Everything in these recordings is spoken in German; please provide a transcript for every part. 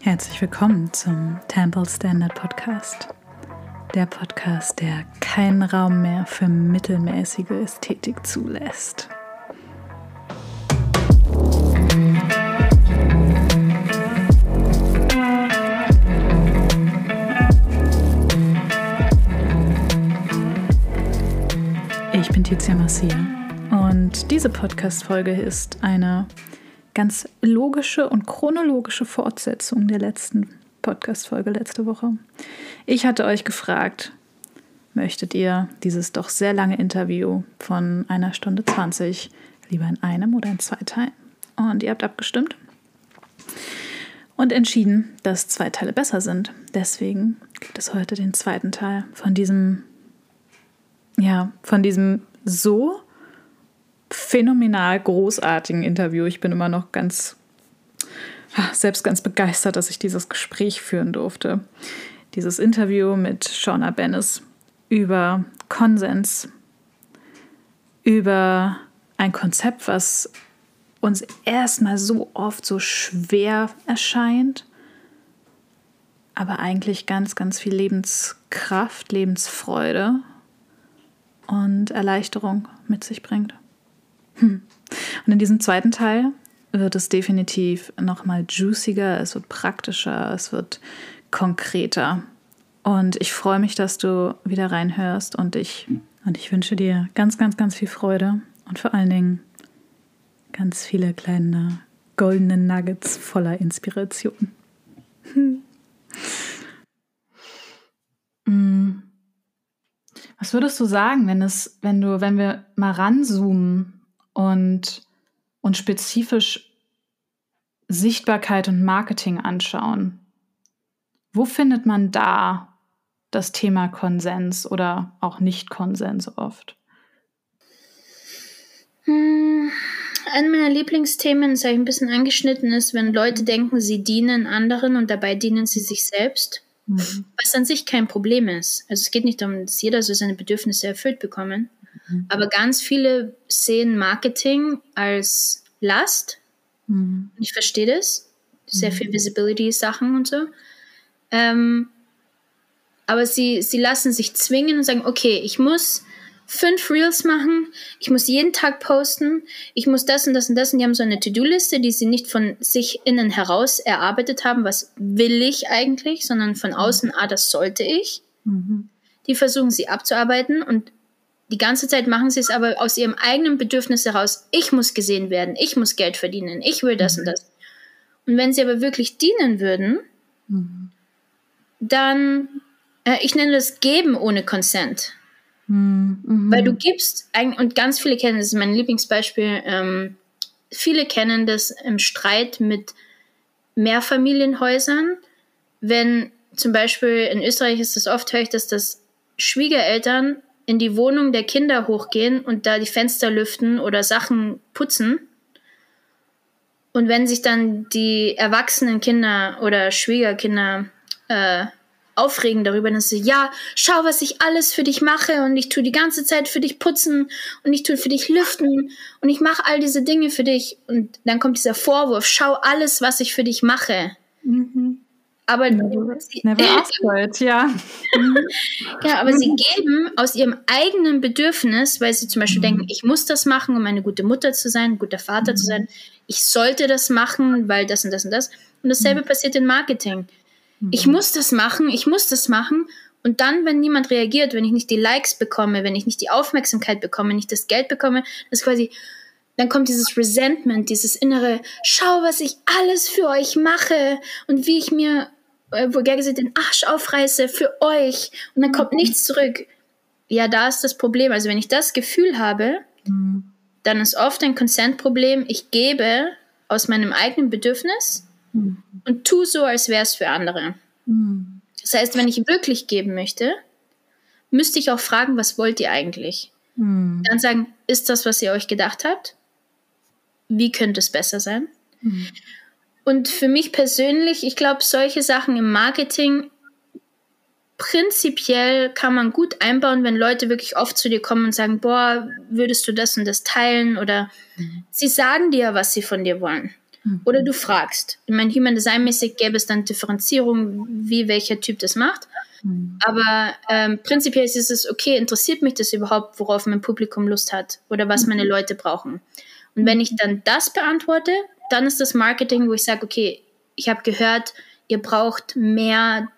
Herzlich willkommen zum Temple Standard Podcast. Der Podcast, der keinen Raum mehr für mittelmäßige Ästhetik zulässt. Ich bin Tizia Marcia und diese Podcast-Folge ist eine ganz logische und chronologische Fortsetzung der letzten Podcast-Folge letzte Woche. Ich hatte euch gefragt, möchtet ihr dieses doch sehr lange Interview von einer Stunde 20 lieber in einem oder in zwei Teilen? Und ihr habt abgestimmt und entschieden, dass zwei Teile besser sind. Deswegen gibt es heute den zweiten Teil von diesem, ja, von diesem so phänomenal großartigen Interview. Ich bin immer noch ganz, selbst ganz begeistert, dass ich dieses Gespräch führen durfte. Dieses Interview mit Shauna Bennis über Konsens, über ein Konzept, was uns erstmal so oft so schwer erscheint, aber eigentlich ganz, ganz viel Lebenskraft, Lebensfreude und Erleichterung mit sich bringt. Und in diesem zweiten Teil wird es definitiv nochmal juiciger, es wird praktischer, es wird konkreter. Und ich freue mich, dass du wieder reinhörst und ich, und ich wünsche dir ganz, ganz, ganz viel Freude und vor allen Dingen ganz viele kleine goldene Nuggets voller Inspiration. Hm. Was würdest du sagen, wenn es, wenn du, wenn wir mal ranzoomen und, und spezifisch Sichtbarkeit und Marketing anschauen, wo findet man da das Thema Konsens oder auch Nicht-Konsens oft? Hm, ein meiner Lieblingsthemen, das habe ich ein bisschen angeschnitten, ist, wenn Leute denken, sie dienen anderen und dabei dienen sie sich selbst. Mhm. Was an sich kein Problem ist. Also es geht nicht darum, dass jeder so seine Bedürfnisse erfüllt bekommen. Mhm. Aber ganz viele sehen Marketing als Last. Mhm. Ich verstehe das. Sehr viel mhm. Visibility-Sachen und so. Ähm, aber sie, sie lassen sich zwingen und sagen, okay, ich muss fünf Reels machen, ich muss jeden Tag posten, ich muss das und das und das und die haben so eine To-Do-Liste, die sie nicht von sich innen heraus erarbeitet haben, was will ich eigentlich, sondern von mhm. außen, ah, das sollte ich. Mhm. Die versuchen sie abzuarbeiten und die ganze Zeit machen sie es aber aus ihrem eigenen Bedürfnis heraus. Ich muss gesehen werden, ich muss Geld verdienen, ich will das mhm. und das. Und wenn sie aber wirklich dienen würden, mhm. dann, äh, ich nenne das Geben ohne Consent. Mhm. Weil du gibst, und ganz viele kennen, das ist mein Lieblingsbeispiel, ähm, viele kennen das im Streit mit Mehrfamilienhäusern, wenn zum Beispiel in Österreich ist das oft, höre ich, dass das Schwiegereltern in die Wohnung der Kinder hochgehen und da die Fenster lüften oder Sachen putzen. Und wenn sich dann die erwachsenen Kinder oder Schwiegerkinder äh, aufregen darüber, dann sie, ja, schau, was ich alles für dich mache und ich tue die ganze Zeit für dich putzen und ich tue für dich lüften und ich mache all diese Dinge für dich. Und dann kommt dieser Vorwurf, schau alles, was ich für dich mache. Mhm. Aber never, sie, never asked, ja. ja, aber sie geben aus ihrem eigenen Bedürfnis, weil sie zum Beispiel mhm. denken, ich muss das machen, um eine gute Mutter zu sein, ein guter Vater mhm. zu sein. Ich sollte das machen, weil das und das und das. Und dasselbe mhm. passiert in Marketing. Ich mhm. muss das machen, ich muss das machen. Und dann, wenn niemand reagiert, wenn ich nicht die Likes bekomme, wenn ich nicht die Aufmerksamkeit bekomme, nicht das Geld bekomme, das ist quasi, dann kommt dieses Resentment, dieses innere, schau, was ich alles für euch mache und wie ich mir äh, vulgär gesagt, den Arsch aufreiße für euch und dann kommt mhm. nichts zurück. Ja, da ist das Problem. Also wenn ich das Gefühl habe, mhm. dann ist oft ein Consent-Problem. Ich gebe aus meinem eigenen Bedürfnis mhm. und tu so, als wäre es für andere. Mhm. Das heißt, wenn ich wirklich geben möchte, müsste ich auch fragen, was wollt ihr eigentlich? Mhm. Dann sagen, ist das, was ihr euch gedacht habt? Wie könnte es besser sein? Mhm. Und für mich persönlich, ich glaube, solche Sachen im Marketing prinzipiell kann man gut einbauen, wenn Leute wirklich oft zu dir kommen und sagen, boah, würdest du das und das teilen? Oder mhm. sie sagen dir, was sie von dir wollen. Oder du fragst. Ich meine, Human Design mäßig gäbe es dann Differenzierung, wie welcher Typ das macht. Mhm. Aber ähm, prinzipiell ist es okay, interessiert mich das überhaupt, worauf mein Publikum Lust hat oder was meine Leute brauchen. Und wenn ich dann das beantworte, dann ist das Marketing, wo ich sage, okay, ich habe gehört, ihr braucht mehr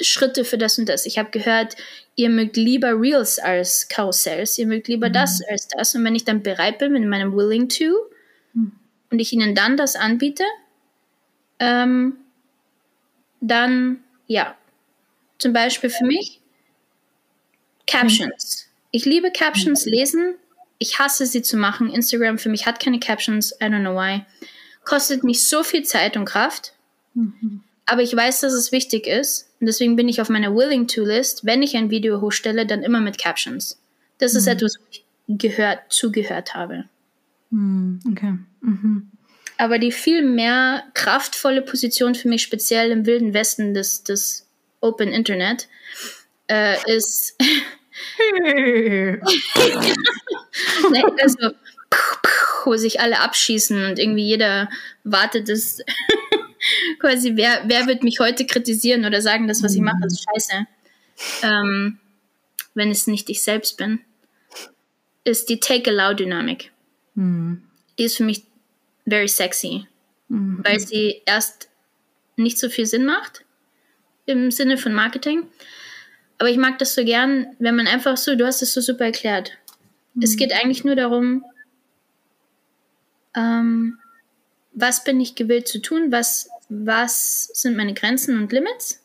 Schritte für das und das. Ich habe gehört, ihr mögt lieber Reels als Karussells, ihr mögt lieber mhm. das als das. Und wenn ich dann bereit bin mit meinem Willing to mhm. und ich ihnen dann das anbiete, ähm, dann ja. Zum Beispiel für mich Captions. Ich liebe Captions lesen. Ich hasse sie zu machen. Instagram für mich hat keine Captions. I don't know why. Kostet mich so viel Zeit und Kraft. Mhm. Aber ich weiß, dass es wichtig ist. Und deswegen bin ich auf meiner Willing-to-List, wenn ich ein Video hochstelle, dann immer mit Captions. Das ist mhm. etwas, wo ich gehört, zugehört habe. Mhm. Okay. Mhm. Aber die viel mehr kraftvolle Position für mich, speziell im wilden Westen des, des Open Internet, äh, ist. also, wo sich alle abschießen und irgendwie jeder wartet, dass quasi, wer, wer wird mich heute kritisieren oder sagen, das, was ich mache, ist scheiße. Ähm, wenn es nicht ich selbst bin, ist die Take-Allow-Dynamik. Mhm. Die ist für mich very sexy, mhm. weil sie erst nicht so viel Sinn macht im Sinne von Marketing. Aber ich mag das so gern, wenn man einfach so, du hast es so super erklärt. Mhm. Es geht eigentlich nur darum, ähm, was bin ich gewillt zu tun, was, was sind meine Grenzen und Limits.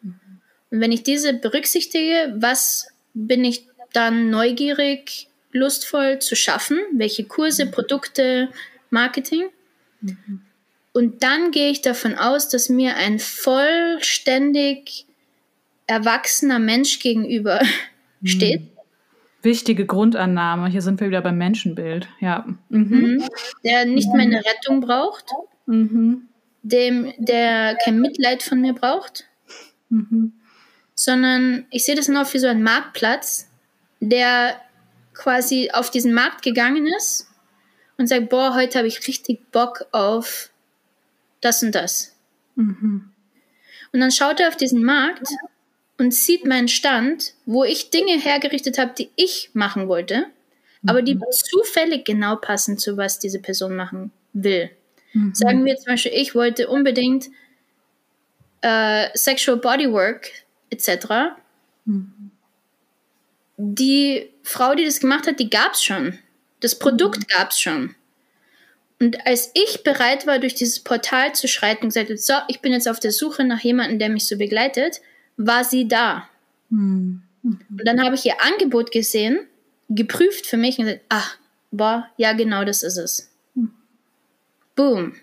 Mhm. Und wenn ich diese berücksichtige, was bin ich dann neugierig, lustvoll zu schaffen, welche Kurse, Produkte, Marketing. Mhm. Und dann gehe ich davon aus, dass mir ein vollständig erwachsener Mensch gegenüber mhm. steht. Wichtige Grundannahme. Hier sind wir wieder beim Menschenbild. Ja. Mhm. mhm. Der nicht meine Rettung braucht. Mhm. Dem, der kein Mitleid von mir braucht. Mhm. Sondern ich sehe das noch wie so ein Marktplatz, der quasi auf diesen Markt gegangen ist und sagt, boah, heute habe ich richtig Bock auf das und das. Mhm. Und dann schaut er auf diesen Markt und sieht meinen Stand, wo ich Dinge hergerichtet habe, die ich machen wollte, mhm. aber die mhm. zufällig genau passen zu was diese Person machen will. Mhm. Sagen wir zum Beispiel, ich wollte unbedingt äh, Sexual Bodywork etc. Mhm. Die Frau, die das gemacht hat, die gab es schon. Das Produkt mhm. gab es schon. Und als ich bereit war, durch dieses Portal zu schreiten und gesagt habe, so, ich bin jetzt auf der Suche nach jemandem, der mich so begleitet, war sie da. Mhm. Und dann habe ich ihr Angebot gesehen, geprüft für mich und gesagt, ach, boah, ja, genau das ist es. Mhm. Boom.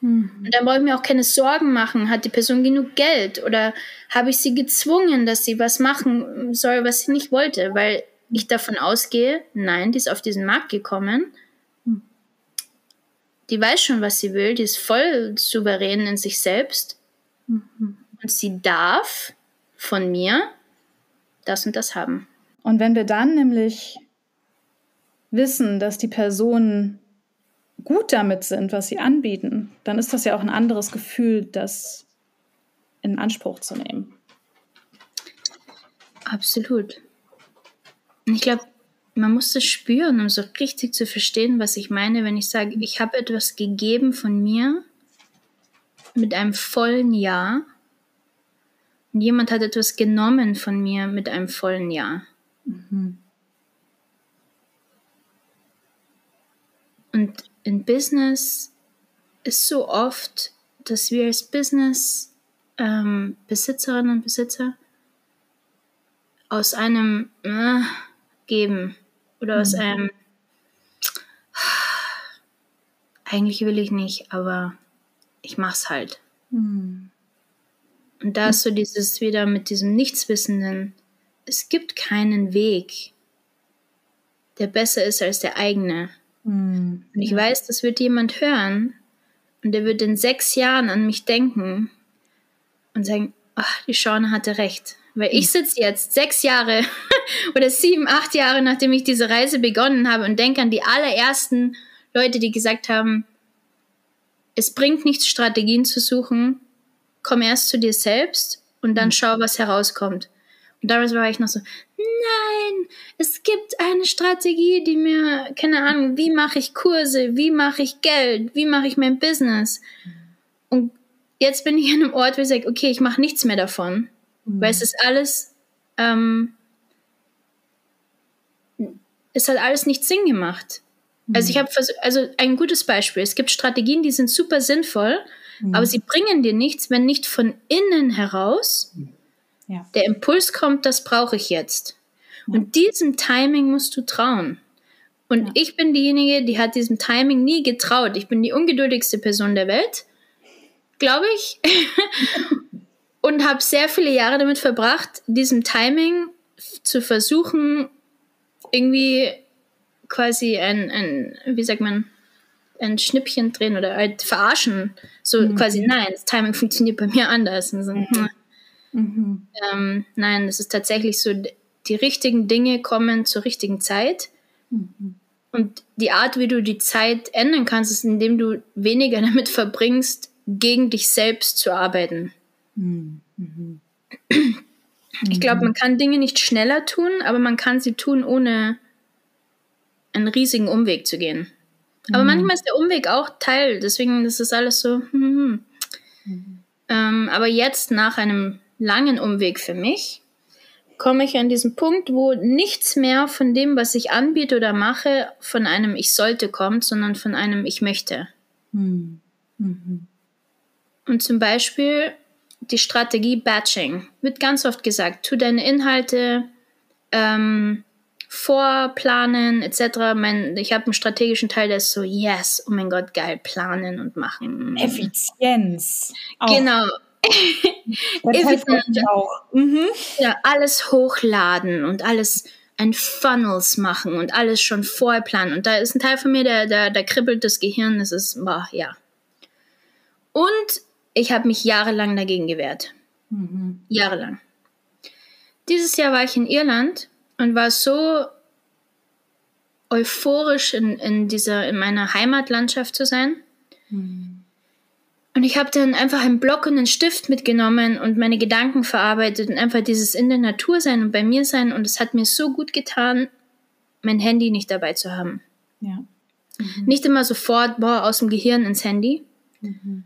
Mhm. Und dann brauche ich mir auch keine Sorgen machen, hat die Person genug Geld oder habe ich sie gezwungen, dass sie was machen soll, was sie nicht wollte, weil ich davon ausgehe, nein, die ist auf diesen Markt gekommen. Die weiß schon, was sie will, die ist voll souverän in sich selbst. Mhm. Und sie darf von mir das und das haben. Und wenn wir dann nämlich wissen, dass die Personen gut damit sind, was sie anbieten, dann ist das ja auch ein anderes Gefühl, das in Anspruch zu nehmen. Absolut. Ich glaube, man muss das spüren, um so richtig zu verstehen, was ich meine, wenn ich sage, ich habe etwas gegeben von mir mit einem vollen Ja und jemand hat etwas genommen von mir mit einem vollen Ja. Mhm. Und in Business ist so oft, dass wir als Business ähm, Besitzerinnen und Besitzer aus einem äh, geben oder mhm. aus einem eigentlich will ich nicht, aber ich mach's halt. Mhm. Und da ist so dieses wieder mit diesem Nichtswissenden, es gibt keinen Weg, der besser ist als der eigene. Mhm. Und ich weiß, das wird jemand hören und der wird in sechs Jahren an mich denken und sagen, ach, die Shauna hatte recht. Weil ich sitze jetzt sechs Jahre oder sieben, acht Jahre, nachdem ich diese Reise begonnen habe und denke an die allerersten Leute, die gesagt haben, es bringt nichts, Strategien zu suchen. Komm erst zu dir selbst und dann mhm. schau, was herauskommt. Und damals war ich noch so, nein, es gibt eine Strategie, die mir, keine Ahnung, wie mache ich Kurse, wie mache ich Geld, wie mache ich mein Business. Und jetzt bin ich an einem Ort, wo ich sage, okay, ich mache nichts mehr davon, mhm. weil es ist alles, ähm, es hat alles nicht Sinn gemacht. Also ich mhm. habe also ein gutes Beispiel. Es gibt Strategien, die sind super sinnvoll, mhm. aber sie bringen dir nichts, wenn nicht von innen heraus ja. der Impuls kommt, das brauche ich jetzt. Ja. Und diesem Timing musst du trauen. Und ja. ich bin diejenige, die hat diesem Timing nie getraut. Ich bin die ungeduldigste Person der Welt, glaube ich. und habe sehr viele Jahre damit verbracht, diesem Timing zu versuchen, irgendwie quasi ein, ein, wie sagt man, ein Schnippchen drehen oder halt verarschen. So mhm. quasi, nein, das Timing funktioniert bei mir anders. So, mhm. Hm. mhm. Ähm, nein, es ist tatsächlich so, die richtigen Dinge kommen zur richtigen Zeit. Mhm. Und die Art, wie du die Zeit ändern kannst, ist, indem du weniger damit verbringst, gegen dich selbst zu arbeiten. Mhm. mhm. Ich glaube, man kann Dinge nicht schneller tun, aber man kann sie tun, ohne einen riesigen Umweg zu gehen. Aber mhm. manchmal ist der Umweg auch Teil, deswegen ist es alles so. Hm, hm. hm. Mhm. Ähm, aber jetzt nach einem langen Umweg für mich komme ich an diesen Punkt, wo nichts mehr von dem, was ich anbiete oder mache, von einem Ich sollte kommt, sondern von einem Ich möchte. Mhm. Mhm. Und zum Beispiel die Strategie Batching wird ganz oft gesagt, tu deine Inhalte ähm, vorplanen etc. Mein, ich habe einen strategischen Teil, der ist so, yes, oh mein Gott, geil, planen und machen. Effizienz. Genau. Effizienz auch. Mhm. Ja, alles hochladen und alles ein Funnels machen und alles schon vorher planen. Und da ist ein Teil von mir, der, der, der kribbelt das Gehirn, das ist, boah, ja. Und ich habe mich jahrelang dagegen gewehrt. Mhm. Jahrelang. Dieses Jahr war ich in Irland und war so euphorisch in, in dieser, in meiner Heimatlandschaft zu sein. Mhm. Und ich habe dann einfach einen Block und einen Stift mitgenommen und meine Gedanken verarbeitet und einfach dieses in der Natur sein und bei mir sein. Und es hat mir so gut getan, mein Handy nicht dabei zu haben. Ja. Mhm. Nicht immer sofort, boah, aus dem Gehirn ins Handy. Mhm.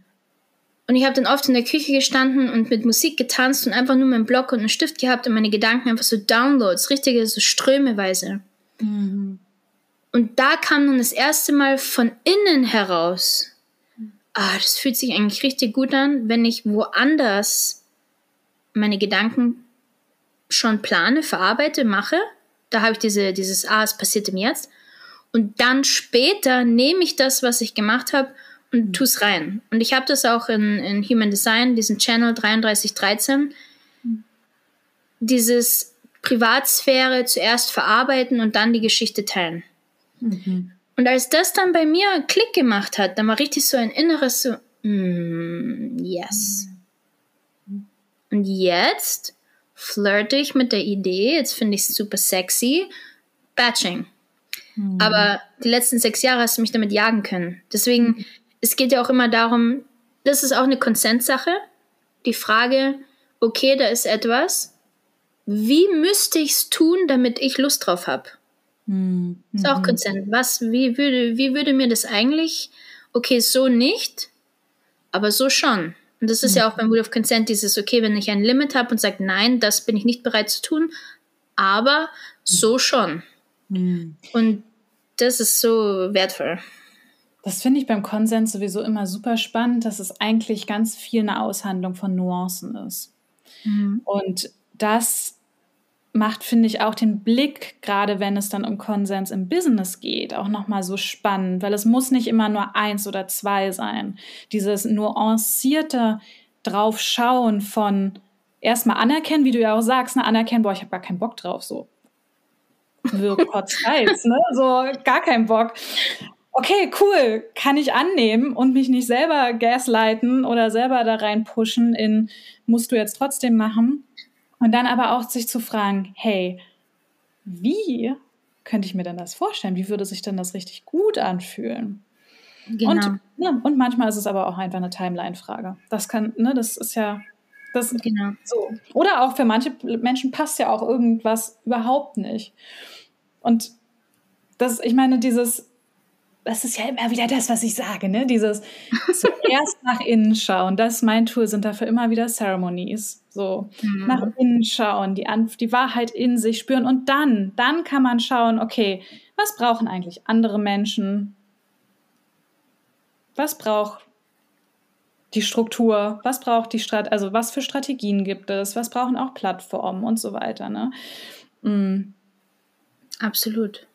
Und ich habe dann oft in der Küche gestanden und mit Musik getanzt und einfach nur meinen Block und einen Stift gehabt und meine Gedanken einfach so Downloads, richtige so strömeweise. Mhm. Und da kam dann das erste Mal von innen heraus, ah, das fühlt sich eigentlich richtig gut an, wenn ich woanders meine Gedanken schon plane, verarbeite, mache. Da habe ich diese, dieses, ah, es passiert im Jetzt. Und dann später nehme ich das, was ich gemacht habe und tu es rein. Und ich habe das auch in, in Human Design, diesen Channel 3313, dieses Privatsphäre zuerst verarbeiten und dann die Geschichte teilen. Mhm. Und als das dann bei mir einen Klick gemacht hat, dann war richtig so ein inneres so, mm, yes. Mhm. Und jetzt flirte ich mit der Idee, jetzt finde ich es super sexy, Batching. Mhm. Aber die letzten sechs Jahre hast du mich damit jagen können. Deswegen mhm es geht ja auch immer darum, das ist auch eine Konsenssache. Die Frage, okay, da ist etwas. Wie müsste ich es tun, damit ich Lust drauf habe? Mhm. Ist auch Konsent. Was, wie würde, wie würde mir das eigentlich, okay, so nicht, aber so schon. Und das ist mhm. ja auch beim Wheel of Consent dieses, okay, wenn ich ein Limit habe und sage, nein, das bin ich nicht bereit zu tun, aber so schon. Mhm. Und das ist so wertvoll. Das finde ich beim Konsens sowieso immer super spannend, dass es eigentlich ganz viel eine Aushandlung von Nuancen ist. Mhm. Und das macht, finde ich, auch den Blick, gerade wenn es dann um Konsens im Business geht, auch nochmal so spannend, weil es muss nicht immer nur eins oder zwei sein. Dieses nuancierte Draufschauen von erstmal anerkennen, wie du ja auch sagst, ne, anerkennen, boah, ich habe gar keinen Bock drauf, so. Wirk, ne? So, gar keinen Bock okay, cool, kann ich annehmen und mich nicht selber gaslighten oder selber da rein pushen in, musst du jetzt trotzdem machen. Und dann aber auch sich zu fragen, hey, wie könnte ich mir denn das vorstellen? Wie würde sich denn das richtig gut anfühlen? Genau. Und, ne, und manchmal ist es aber auch einfach eine Timeline-Frage. Das kann, ne, das ist ja das, genau. So. Oder auch für manche Menschen passt ja auch irgendwas überhaupt nicht. Und das, ich meine, dieses, das ist ja immer wieder das, was ich sage, ne? Dieses zuerst nach innen schauen. Das ist mein Tool, sind dafür immer wieder Ceremonies. So, mhm. nach innen schauen, die, die Wahrheit in sich spüren und dann, dann kann man schauen, okay, was brauchen eigentlich andere Menschen? Was braucht die Struktur, was braucht die Strat also was für Strategien gibt es, was brauchen auch Plattformen und so weiter. Ne? Mhm. Absolut.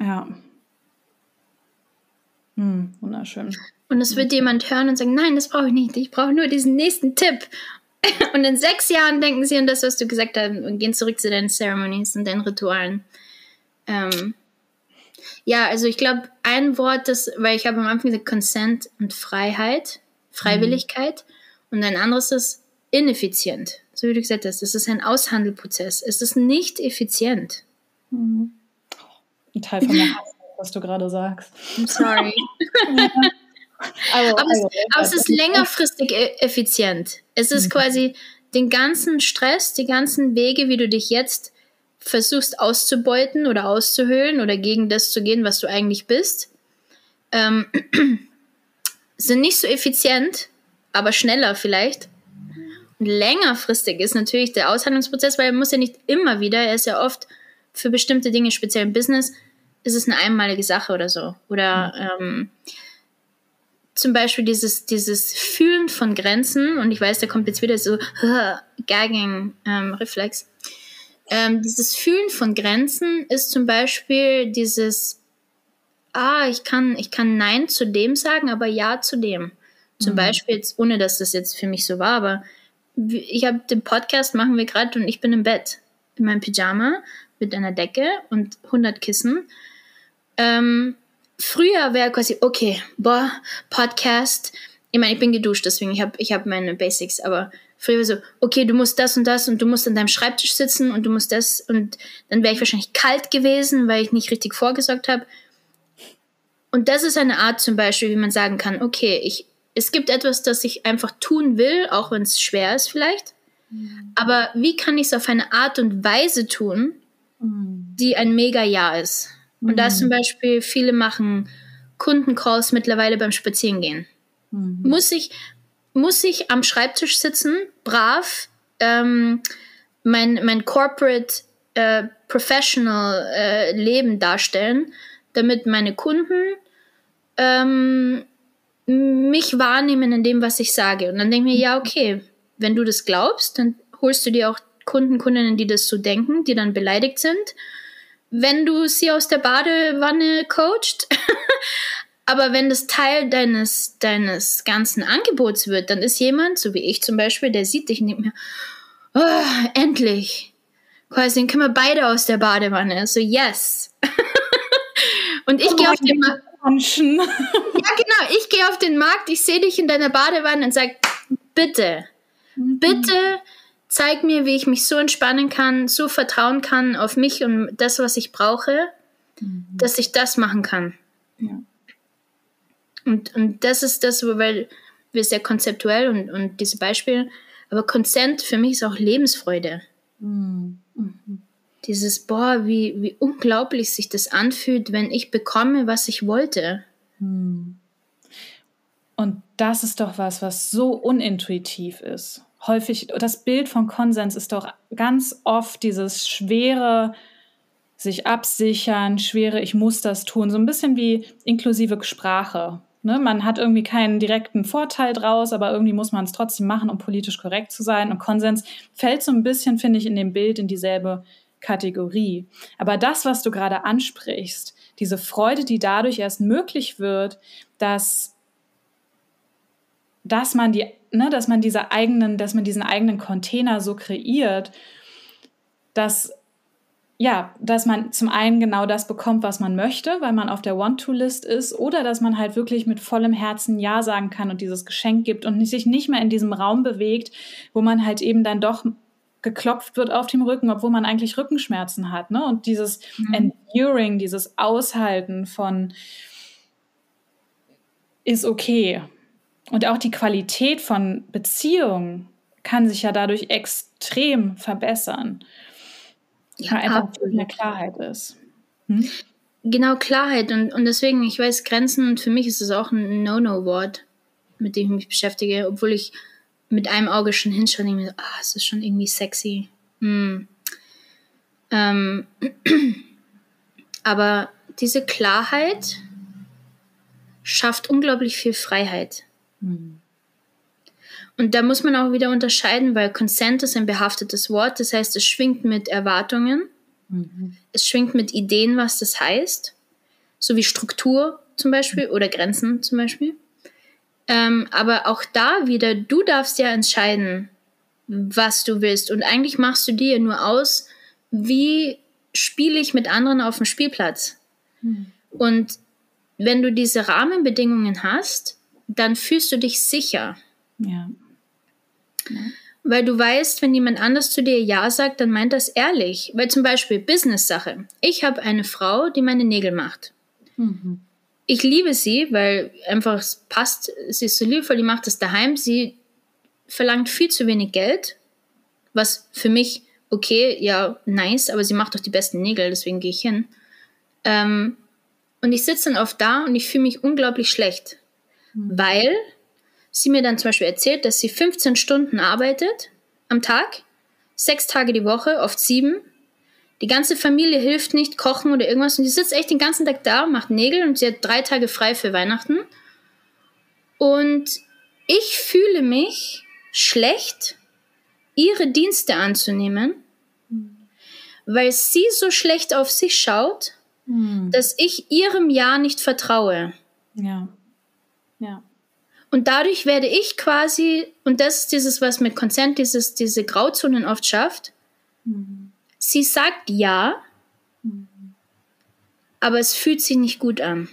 Ja. Mhm, wunderschön. Und es wird jemand hören und sagen, nein, das brauche ich nicht. Ich brauche nur diesen nächsten Tipp. Und in sechs Jahren denken sie an das, was du gesagt hast, und gehen zurück zu deinen Ceremonies und deinen Ritualen. Ähm, ja, also ich glaube, ein Wort, das, weil ich habe am Anfang gesagt Consent und Freiheit, Freiwilligkeit mhm. und ein anderes ist ineffizient. So wie du gesagt hast, es ist ein Aushandelprozess. Es ist nicht effizient. Mhm. Ein Teil von mir, was du gerade sagst. I'm sorry. aber, aber, es, aber, es, ist längerfristig e-, effizient. Es ist mhm. quasi den ganzen Stress, die ganzen Wege, wie du dich jetzt versuchst auszubeuten oder auszuhöhlen oder gegen das zu gehen, was du eigentlich bist, ähm, sind nicht so effizient, aber schneller vielleicht. Und längerfristig ist natürlich der Aushandlungsprozess, weil er muss ja nicht immer wieder, er ist ja oft für bestimmte Dinge, speziell im Business, ist es eine einmalige Sache oder so. Oder ähm, zum Beispiel dieses, dieses Fühlen von Grenzen, und ich weiß, da kommt jetzt wieder so Gagging-Reflex. Ähm, ähm, dieses Fühlen von Grenzen ist zum Beispiel dieses, ah, ich kann, ich kann Nein zu dem sagen, aber Ja zu dem. Zum mhm. Beispiel, jetzt, ohne dass das jetzt für mich so war, aber ich habe den Podcast machen wir gerade und ich bin im Bett in meinem Pyjama mit einer Decke und 100 Kissen. Ähm, früher wäre quasi, okay, boah, Podcast. Ich meine, ich bin geduscht, deswegen ich habe ich hab meine Basics, aber früher so, okay, du musst das und das und du musst an deinem Schreibtisch sitzen und du musst das und dann wäre ich wahrscheinlich kalt gewesen, weil ich nicht richtig vorgesorgt habe. Und das ist eine Art zum Beispiel, wie man sagen kann, okay, ich, es gibt etwas, das ich einfach tun will, auch wenn es schwer ist vielleicht. Mhm. Aber wie kann ich es auf eine Art und Weise tun, mhm. die ein mega Ja ist? Und mhm. da zum Beispiel viele machen Kundencalls mittlerweile beim Spazierengehen. Mhm. Muss ich, muss ich am Schreibtisch sitzen, brav, ähm, mein, mein Corporate äh, Professional äh, Leben darstellen, damit meine Kunden ähm, mich wahrnehmen in dem, was ich sage. Und dann denke ich mir, ja, okay, wenn du das glaubst, dann holst du dir auch Kunden, Kundinnen, die das so denken, die dann beleidigt sind. Wenn du sie aus der Badewanne coacht, Aber wenn das Teil deines, deines ganzen Angebots wird, dann ist jemand, so wie ich zum Beispiel, der sieht dich nicht mehr, oh, endlich. Quasi, dann können wir beide aus der Badewanne. So, yes. Und ich oh, gehe auf den Markt. ja, genau. Ich gehe auf den Markt, ich sehe dich in deiner Badewanne und sage, bitte, mhm. bitte zeig mir, wie ich mich so entspannen kann, so vertrauen kann auf mich und das, was ich brauche, mhm. dass ich das machen kann. Ja. Und, und das ist das, weil wir sehr konzeptuell und, und diese Beispiele, aber Consent für mich ist auch Lebensfreude. Mhm. Dieses, boah, wie, wie unglaublich sich das anfühlt, wenn ich bekomme, was ich wollte. Mhm. Und das ist doch was, was so unintuitiv ist. Häufig, das Bild von Konsens ist doch ganz oft dieses schwere, sich absichern, schwere, ich muss das tun, so ein bisschen wie inklusive Sprache. Ne, man hat irgendwie keinen direkten Vorteil draus, aber irgendwie muss man es trotzdem machen, um politisch korrekt zu sein. Und Konsens fällt so ein bisschen, finde ich, in dem Bild in dieselbe Kategorie. Aber das, was du gerade ansprichst, diese Freude, die dadurch erst möglich wird, dass, dass man die, ne, dass man diese eigenen, dass man diesen eigenen Container so kreiert, dass ja, dass man zum einen genau das bekommt, was man möchte, weil man auf der Want-to-List ist, oder dass man halt wirklich mit vollem Herzen Ja sagen kann und dieses Geschenk gibt und sich nicht mehr in diesem Raum bewegt, wo man halt eben dann doch geklopft wird auf dem Rücken, obwohl man eigentlich Rückenschmerzen hat. Ne? Und dieses mhm. Enduring, dieses Aushalten von, ist okay. Und auch die Qualität von Beziehungen kann sich ja dadurch extrem verbessern. Ja, weil einfach mehr Klarheit ist. Hm? Genau, Klarheit. Und, und deswegen, ich weiß, Grenzen, und für mich ist es auch ein No-No-Wort, mit dem ich mich beschäftige, obwohl ich mit einem Auge schon hinschaue und denke, ah, es ist schon irgendwie sexy. Hm. Ähm, aber diese Klarheit schafft unglaublich viel Freiheit. Mhm. Und da muss man auch wieder unterscheiden, weil Consent ist ein behaftetes Wort, das heißt, es schwingt mit Erwartungen, mhm. es schwingt mit Ideen, was das heißt, so wie Struktur zum Beispiel oder Grenzen zum Beispiel. Ähm, aber auch da wieder, du darfst ja entscheiden, was du willst. Und eigentlich machst du dir nur aus, wie spiele ich mit anderen auf dem Spielplatz. Mhm. Und wenn du diese Rahmenbedingungen hast, dann fühlst du dich sicher. Ja. ja. Weil du weißt, wenn jemand anders zu dir Ja sagt, dann meint das ehrlich. Weil zum Beispiel Business-Sache. Ich habe eine Frau, die meine Nägel macht. Mhm. Ich liebe sie, weil einfach es passt. Sie ist so liebevoll, die macht das daheim. Sie verlangt viel zu wenig Geld, was für mich okay, ja, nice, aber sie macht doch die besten Nägel, deswegen gehe ich hin. Ähm, und ich sitze dann oft da und ich fühle mich unglaublich schlecht, mhm. weil sie mir dann zum Beispiel erzählt, dass sie 15 Stunden arbeitet am Tag, sechs Tage die Woche, oft sieben. Die ganze Familie hilft nicht, kochen oder irgendwas. Und die sitzt echt den ganzen Tag da, macht Nägel und sie hat drei Tage frei für Weihnachten. Und ich fühle mich schlecht, ihre Dienste anzunehmen, mhm. weil sie so schlecht auf sich schaut hm. dass ich ihrem Ja nicht vertraue. Ja. Ja. Und dadurch werde ich quasi, und das ist dieses, was mit Consent dieses, diese Grauzonen oft schafft, mhm. sie sagt ja, mhm. aber es fühlt sich nicht gut an.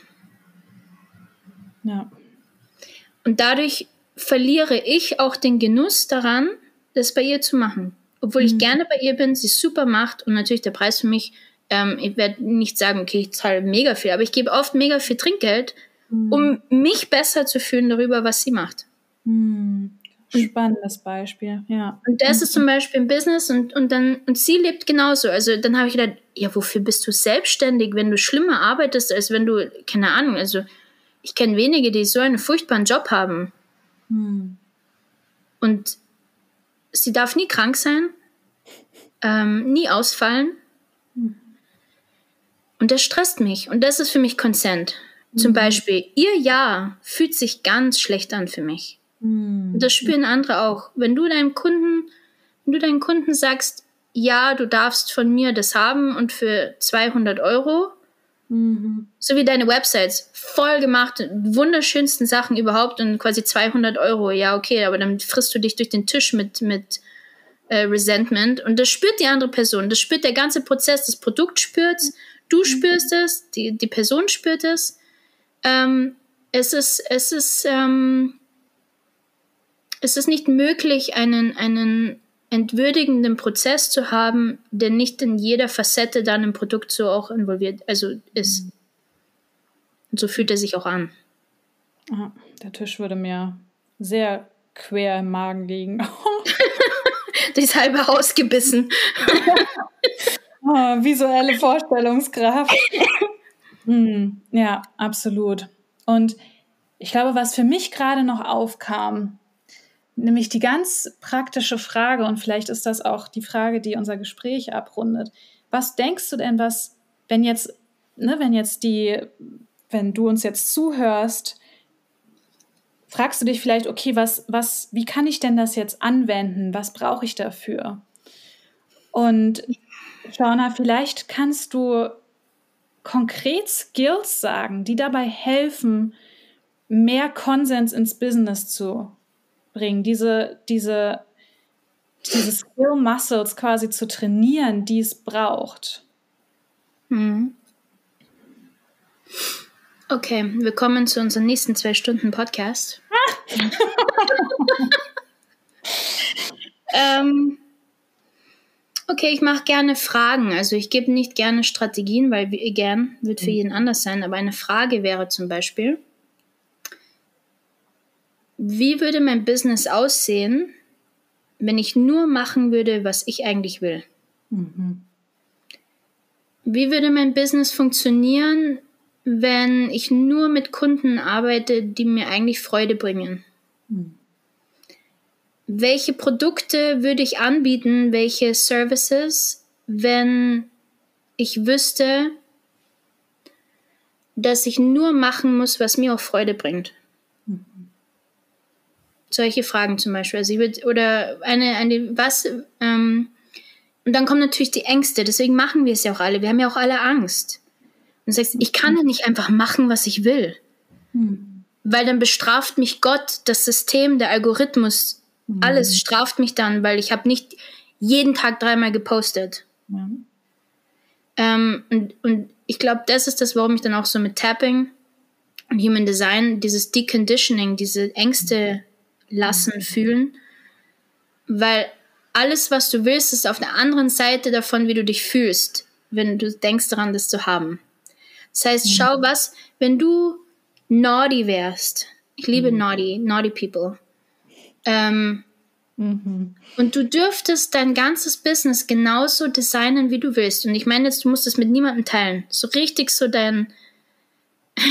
Ja. Und dadurch verliere ich auch den Genuss daran, das bei ihr zu machen. Obwohl mhm. ich gerne bei ihr bin, sie super macht und natürlich der Preis für mich ähm, ich werde nicht sagen, okay, ich zahle mega viel, aber ich gebe oft mega viel Trinkgeld, mhm. um mich besser zu fühlen darüber, was sie macht. Mhm. Spannendes Beispiel, ja. Und das ist zum Beispiel ein Business und, und dann, und sie lebt genauso. Also dann habe ich gedacht, ja, wofür bist du selbstständig, wenn du schlimmer arbeitest, als wenn du, keine Ahnung, also ich kenne wenige, die so einen furchtbaren Job haben. Hm. Und sie darf nie krank sein, ähm, nie ausfallen. Hm. Und das stresst mich. Und das ist für mich Consent. Mhm. Zum Beispiel, ihr Ja fühlt sich ganz schlecht an für mich. Mhm. Das spüren andere auch. Wenn du deinem Kunden, wenn du deinen Kunden sagst, ja, du darfst von mir das haben und für 200 Euro, mhm. so wie deine Websites, voll gemacht, wunderschönsten Sachen überhaupt und quasi 200 Euro, ja, okay, aber dann frisst du dich durch den Tisch mit, mit äh, Resentment und das spürt die andere Person, das spürt der ganze Prozess, das Produkt spürt's Du mhm. spürst es, die, die Person spürt es. Ähm, es ist, es ist, ähm, es ist nicht möglich, einen, einen entwürdigenden Prozess zu haben, der nicht in jeder Facette dann im Produkt so auch involviert, also ist. Und so fühlt er sich auch an. Aha, der Tisch würde mir sehr quer im Magen liegen. Durchs halbe Haus gebissen. Oh, visuelle Vorstellungskraft. Hm, ja, absolut. Und ich glaube, was für mich gerade noch aufkam, nämlich die ganz praktische Frage, und vielleicht ist das auch die Frage, die unser Gespräch abrundet. Was denkst du denn, was, wenn jetzt, ne, wenn jetzt die, wenn du uns jetzt zuhörst, fragst du dich vielleicht, okay, was, was, wie kann ich denn das jetzt anwenden? Was brauche ich dafür? Und Shauna, vielleicht kannst du konkret Skills sagen, die dabei helfen, mehr Konsens ins Business zu bringen, diese, diese, diese Skill Muscles quasi zu trainieren, die es braucht. Mhm. Okay, wir kommen zu unserem nächsten zwei Stunden Podcast. ähm, Okay, ich mache gerne Fragen. Also ich gebe nicht gerne Strategien, weil gern wird für mhm. jeden anders sein. Aber eine Frage wäre zum Beispiel, wie würde mein Business aussehen, wenn ich nur machen würde, was ich eigentlich will? Mhm. Wie würde mein Business funktionieren, wenn ich nur mit Kunden arbeite, die mir eigentlich Freude bringen? Mhm. Welche Produkte würde ich anbieten, welche Services, wenn ich wüsste, dass ich nur machen muss, was mir auch Freude bringt? Mhm. Solche Fragen zum Beispiel. Also ich würde, oder eine, eine, was, ähm, und dann kommen natürlich die Ängste, deswegen machen wir es ja auch alle. Wir haben ja auch alle Angst. Und du sagst, ich kann ja nicht einfach machen, was ich will. Mhm. Weil dann bestraft mich Gott, das System, der Algorithmus, mhm. alles straft mich dann, weil ich habe nicht jeden Tag dreimal gepostet. Mhm. Ähm, und, und ich glaube, das ist das, warum ich dann auch so mit Tapping und Human Design, dieses Deconditioning, diese Ängste lassen, mhm. fühlen. Weil alles, was du willst, ist auf der anderen Seite davon, wie du dich fühlst, wenn du denkst daran, das zu haben. Das heißt, mhm. schau was, wenn du naughty wärst. Ich liebe mhm. naughty, naughty people. Ähm, mhm. Und du dürftest dein ganzes Business genauso designen, wie du willst. Und ich meine jetzt, du musst es mit niemandem teilen. So richtig so dein,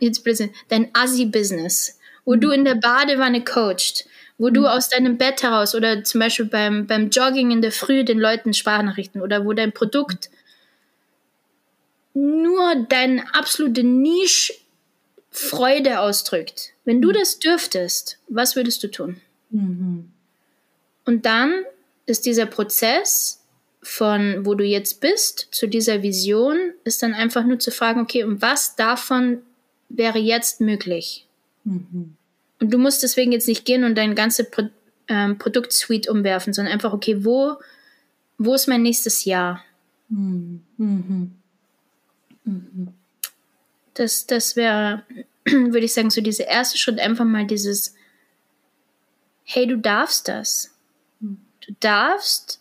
jetzt blödsinn, dein Assi-Business, wo mhm. du in der Badewanne coacht, wo du mhm. aus deinem Bett heraus oder zum Beispiel beim, beim Jogging in der Früh den Leuten Sprachnachrichten oder wo dein Produkt nur deine absolute Nische Freude ausdrückt. Wenn du mhm. das dürftest, was würdest du tun? Mhm. Und dann ist dieser Prozess von wo du jetzt bist zu dieser Vision, ist dann einfach nur zu fragen, okay, und was davon wäre jetzt möglich? Mhm. Und du musst deswegen jetzt nicht gehen und dein ganze Pro ähm, Produktsuite umwerfen, sondern einfach, okay, wo, wo ist mein nächstes Jahr? Mhm. Mhm. Das, das wäre, würde ich sagen, so dieser erste Schritt, einfach mal dieses, hey, du darfst das. Du darfst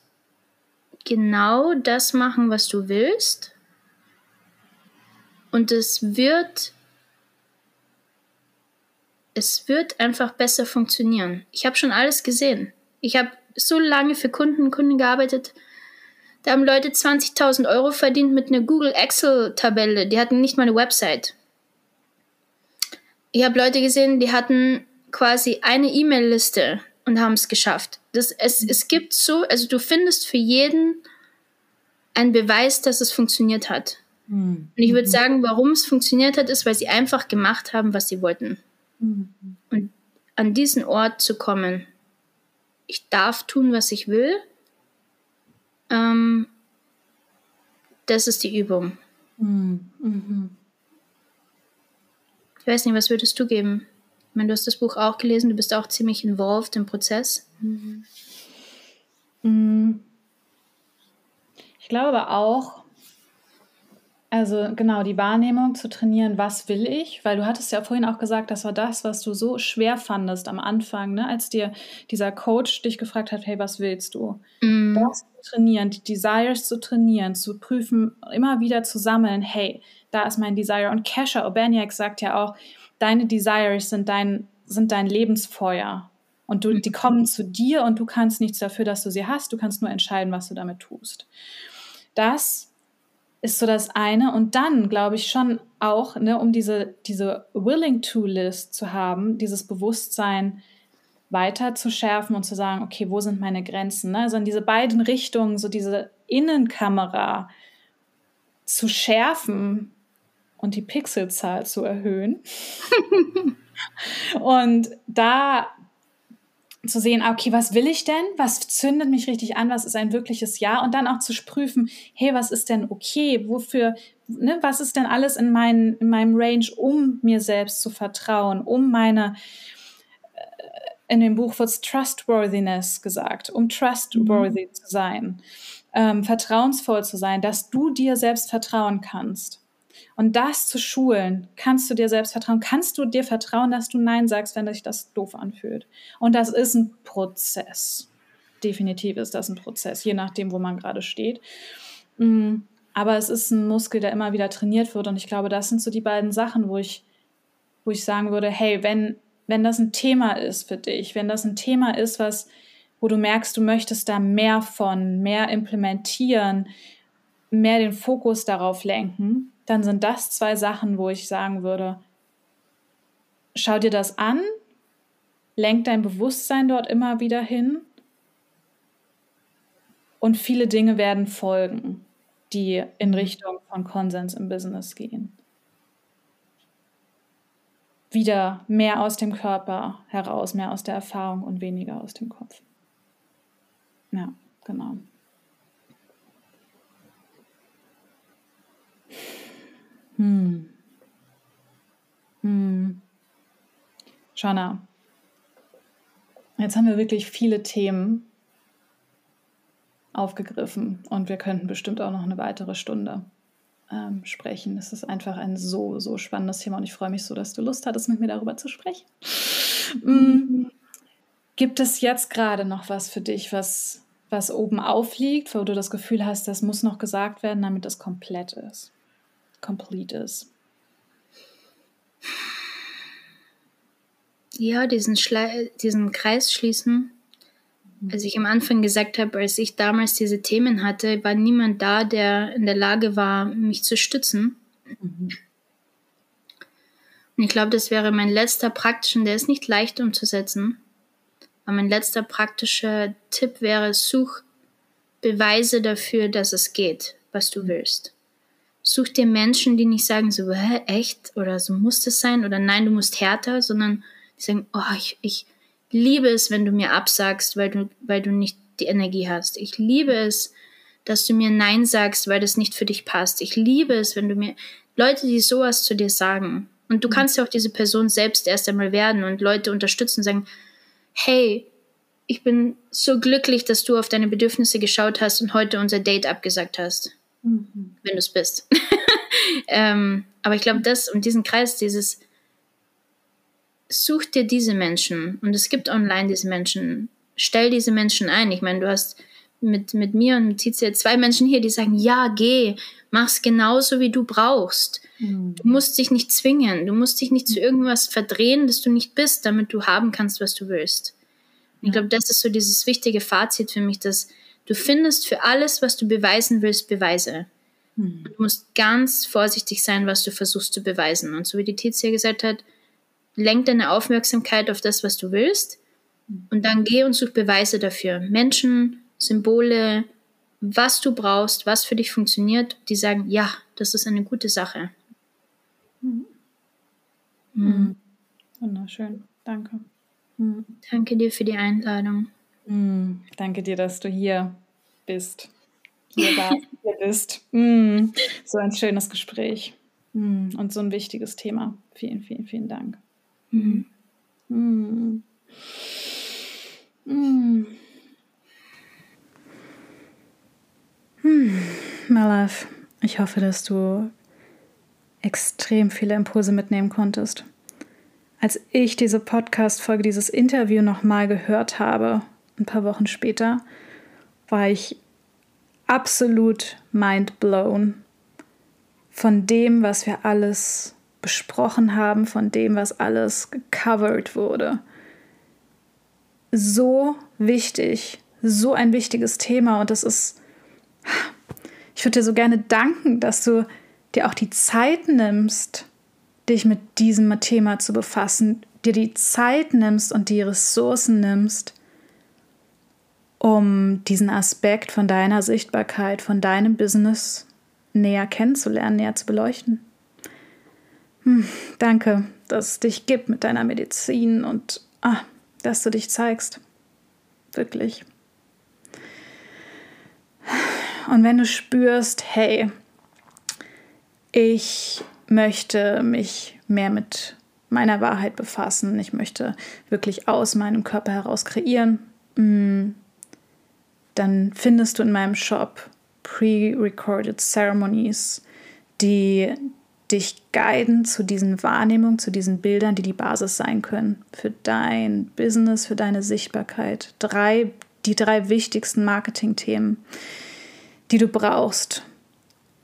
genau das machen, was du willst. Und es wird es wird einfach besser funktionieren. Ich habe schon alles gesehen. Ich habe so lange für Kunden und Kunden gearbeitet. Da haben Leute 20.000 Euro verdient mit einer Google Excel-Tabelle. Die hatten nicht mal eine Website. Ich habe Leute gesehen, die hatten quasi eine E-Mail-Liste und haben es geschafft. Das, es, es gibt so, also du findest für jeden einen Beweis, dass es funktioniert hat. Mhm. Und ich würde mhm. sagen, warum es funktioniert hat, ist, weil sie einfach gemacht haben, was sie wollten. Mhm. Und an diesen Ort zu kommen, ich darf tun, was ich will, ähm, das ist die Übung. Mhm. Ich weiß nicht, was würdest du geben? Ich meine, du hast das Buch auch gelesen, du bist auch ziemlich involved im Prozess. Mhm. mhm. Ich glaube auch, also genau, die Wahrnehmung zu trainieren, was will ich? Weil du hattest ja vorhin auch gesagt, das war das, was du so schwer fandest am Anfang, ne? als dir dieser Coach dich gefragt hat, hey, was willst du? Mm. Das zu trainieren, die Desires zu trainieren, zu prüfen, immer wieder zu sammeln, hey, da ist mein Desire. Und Kesha Obaniak sagt ja auch, deine Desires sind dein, sind dein Lebensfeuer. Und du, die kommen zu dir und du kannst nichts dafür, dass du sie hast. Du kannst nur entscheiden, was du damit tust. Das ist so das eine. Und dann glaube ich schon auch, ne, um diese, diese Willing-to-List zu haben, dieses Bewusstsein weiter zu schärfen und zu sagen, okay, wo sind meine Grenzen? Ne? Also in diese beiden Richtungen, so diese Innenkamera zu schärfen und die Pixelzahl zu erhöhen. und da zu sehen, ah, okay, was will ich denn? Was zündet mich richtig an? Was ist ein wirkliches Ja? Und dann auch zu prüfen, hey, was ist denn okay? Wofür, ne, was ist denn alles in, mein, in meinem Range, um mir selbst zu vertrauen, um meine, äh, in dem Buch wird Trustworthiness gesagt, um trustworthy mhm. zu sein, ähm, vertrauensvoll zu sein, dass du dir selbst vertrauen kannst. Und das zu schulen, kannst du dir selbst vertrauen, kannst du dir vertrauen, dass du Nein sagst, wenn sich das doof anfühlt. Und das ist ein Prozess. Definitiv ist das ein Prozess, je nachdem, wo man gerade steht. Mm, aber es ist ein Muskel, der immer wieder trainiert wird. Und ich glaube, das sind so die beiden Sachen, wo ich, wo ich sagen würde, hey, wenn, wenn das ein Thema ist für dich, wenn das ein Thema ist, was, wo du merkst, du möchtest da mehr von, mehr implementieren, mehr den Fokus darauf lenken, dann sind das zwei Sachen, wo ich sagen würde, schau dir das an, lenk dein Bewusstsein dort immer wieder hin und viele Dinge werden folgen, die in Richtung von Konsens im Business gehen. Wieder mehr aus dem Körper heraus, mehr aus der Erfahrung und weniger aus dem Kopf. Ja, genau. Shana, jetzt haben wir wirklich viele Themen aufgegriffen und wir könnten bestimmt auch noch eine weitere Stunde ähm, sprechen. Es ist einfach ein so, so spannendes Thema und ich freue mich so, dass du Lust hattest, mit mir darüber zu sprechen. Mhm. Gibt es jetzt gerade noch was für dich, was, was oben aufliegt, wo du das Gefühl hast, das muss noch gesagt werden, damit es komplett ist? Complete ist? Ja, diesen, Schle diesen Kreis schließen als ich am Anfang gesagt habe, als ich damals diese Themen hatte, war niemand da, der in der Lage war, mich zu stützen. Mhm. Und ich glaube, das wäre mein letzter praktischer, der ist nicht leicht umzusetzen, aber mein letzter praktischer Tipp wäre, such Beweise dafür, dass es geht, was du willst. Such dir Menschen, die nicht sagen so, hä, echt? Oder so muss das sein? Oder nein, du musst härter, sondern die sagen, oh, ich, ich, liebe es, wenn du mir absagst, weil du, weil du nicht die Energie hast. Ich liebe es, dass du mir Nein sagst, weil das nicht für dich passt. Ich liebe es, wenn du mir Leute, die sowas zu dir sagen. Und du mhm. kannst ja auch diese Person selbst erst einmal werden und Leute unterstützen und sagen, hey, ich bin so glücklich, dass du auf deine Bedürfnisse geschaut hast und heute unser Date abgesagt hast. Mhm. Wenn du es bist. ähm, aber ich glaube, das und diesen Kreis, dieses such dir diese Menschen und es gibt online diese Menschen. Stell diese Menschen ein. Ich meine, du hast mit, mit mir und mit Tizia zwei Menschen hier, die sagen, ja, geh, mach's genauso, wie du brauchst. Mhm. Du musst dich nicht zwingen. Du musst dich nicht zu irgendwas verdrehen, das du nicht bist, damit du haben kannst, was du willst. Ja. Ich glaube, das ist so dieses wichtige Fazit für mich, dass du findest für alles, was du beweisen willst, Beweise. Mhm. Du musst ganz vorsichtig sein, was du versuchst zu beweisen. Und so wie die Tizia gesagt hat, lenk deine Aufmerksamkeit auf das, was du willst und dann geh und such Beweise dafür. Menschen, Symbole, was du brauchst, was für dich funktioniert, die sagen, ja, das ist eine gute Sache. Mhm. Mhm. Wunderschön, danke. Mhm. Danke dir für die Einladung. Mhm. Danke dir, dass du hier bist. Hier warst, hier bist. Mhm. So ein schönes Gespräch mhm. und so ein wichtiges Thema. Vielen, vielen, vielen Dank. My love, ich hoffe, dass du extrem viele Impulse mitnehmen konntest. Als ich diese Podcast-Folge, dieses Interview nochmal gehört habe, ein paar Wochen später, war ich absolut mind blown von dem, was wir alles besprochen haben, von dem, was alles gecovert wurde. So wichtig, so ein wichtiges Thema und das ist, ich würde dir so gerne danken, dass du dir auch die Zeit nimmst, dich mit diesem Thema zu befassen, dir die Zeit nimmst und die Ressourcen nimmst, um diesen Aspekt von deiner Sichtbarkeit, von deinem Business näher kennenzulernen, näher zu beleuchten. Hm, danke, dass es dich gibt mit deiner Medizin und ah, dass du dich zeigst. Wirklich. Und wenn du spürst, hey, ich möchte mich mehr mit meiner Wahrheit befassen, ich möchte wirklich aus meinem Körper heraus kreieren, hm, dann findest du in meinem Shop pre-recorded Ceremonies, die dich guiden zu diesen Wahrnehmungen, zu diesen Bildern, die die Basis sein können für dein Business, für deine Sichtbarkeit. Drei, die drei wichtigsten Marketing-Themen, die du brauchst,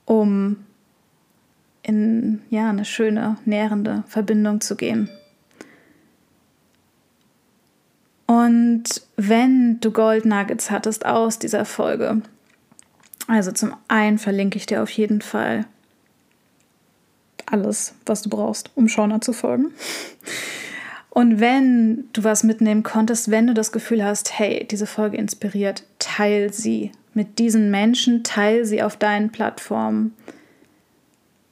um in ja, eine schöne, nährende Verbindung zu gehen. Und wenn du Gold Nuggets hattest aus dieser Folge, also zum einen verlinke ich dir auf jeden Fall alles, was du brauchst, um Shauna zu folgen. Und wenn du was mitnehmen konntest, wenn du das Gefühl hast, hey, diese Folge inspiriert, teil sie mit diesen Menschen, teil sie auf deinen Plattformen,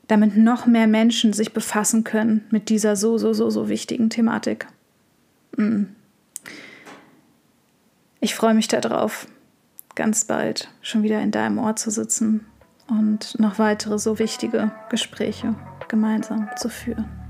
damit noch mehr Menschen sich befassen können mit dieser so, so, so, so wichtigen Thematik. Mm. Ich freue mich darauf, ganz bald schon wieder in deinem Ohr zu sitzen und noch weitere so wichtige Gespräche gemeinsam zu führen.